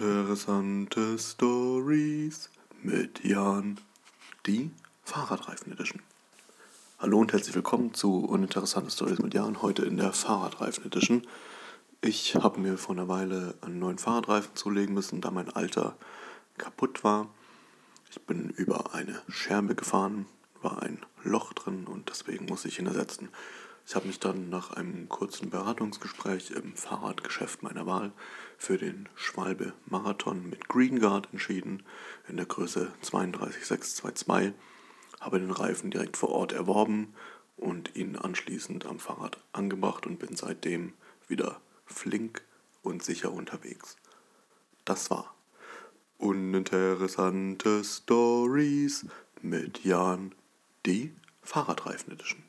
Uninteressante Stories mit Jan, die Fahrradreifen Edition. Hallo und herzlich willkommen zu Uninteressante Stories mit Jan, heute in der Fahrradreifen Edition. Ich habe mir vor einer Weile einen neuen Fahrradreifen zulegen müssen, da mein alter kaputt war. Ich bin über eine Scherbe gefahren, war ein Loch drin und deswegen muss ich ihn ersetzen. Ich habe mich dann nach einem kurzen Beratungsgespräch im Fahrradgeschäft meiner Wahl für den Schwalbe Marathon mit Green Guard entschieden in der Größe 32622, habe den Reifen direkt vor Ort erworben und ihn anschließend am Fahrrad angebracht und bin seitdem wieder flink und sicher unterwegs. Das war Uninteressante Stories mit Jan, die Fahrradreifen Edition.